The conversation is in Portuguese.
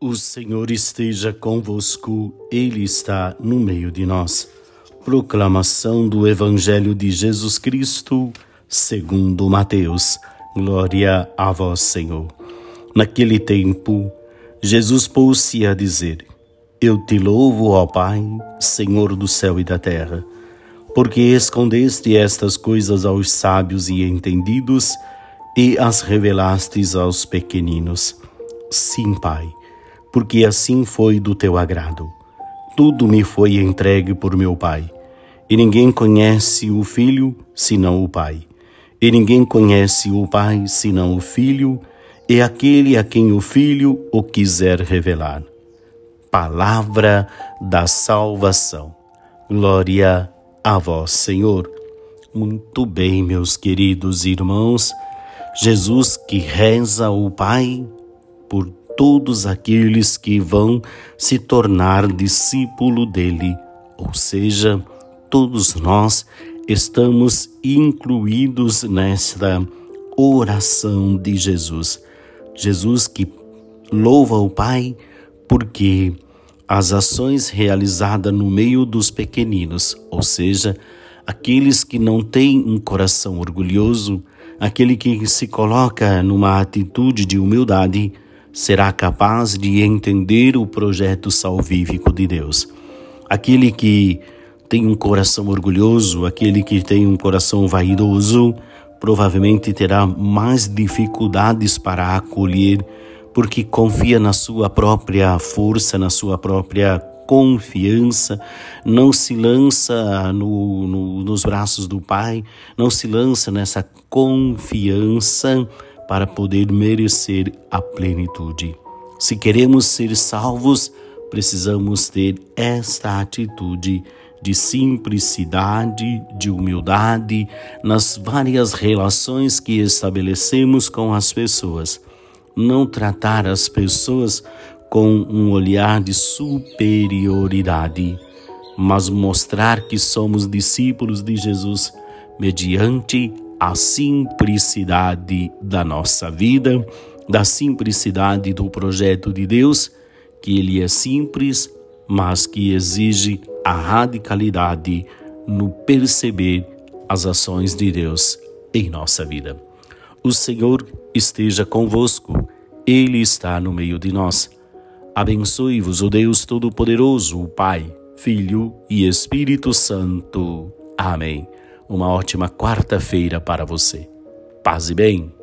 O Senhor esteja convosco, Ele está no meio de nós. Proclamação do Evangelho de Jesus Cristo, segundo Mateus. Glória a vós, Senhor. Naquele tempo, Jesus pôs-se a dizer: Eu te louvo, ó Pai, Senhor do céu e da terra, porque escondeste estas coisas aos sábios e entendidos e as revelastes aos pequeninos. Sim, Pai porque assim foi do teu agrado. Tudo me foi entregue por meu Pai, e ninguém conhece o Filho senão o Pai, e ninguém conhece o Pai senão o Filho, e aquele a quem o Filho o quiser revelar. Palavra da salvação. Glória a vós, Senhor. Muito bem, meus queridos irmãos, Jesus que reza o Pai por todos aqueles que vão se tornar discípulo dele, ou seja, todos nós estamos incluídos nesta oração de Jesus. Jesus que louva o Pai porque as ações realizadas no meio dos pequeninos, ou seja, aqueles que não têm um coração orgulhoso, aquele que se coloca numa atitude de humildade, será capaz de entender o projeto salvífico de Deus. Aquele que tem um coração orgulhoso, aquele que tem um coração vaidoso, provavelmente terá mais dificuldades para acolher, porque confia na sua própria força, na sua própria confiança, não se lança no, no, nos braços do Pai, não se lança nessa confiança para poder merecer a plenitude. Se queremos ser salvos, precisamos ter esta atitude de simplicidade, de humildade nas várias relações que estabelecemos com as pessoas. Não tratar as pessoas com um olhar de superioridade, mas mostrar que somos discípulos de Jesus mediante a simplicidade da nossa vida, da simplicidade do projeto de Deus, que ele é simples, mas que exige a radicalidade no perceber as ações de Deus em nossa vida. O Senhor esteja convosco, Ele está no meio de nós. Abençoe-vos o Deus Todo-Poderoso, o Pai, Filho e Espírito Santo. Amém. Uma ótima quarta-feira para você. Paz e bem.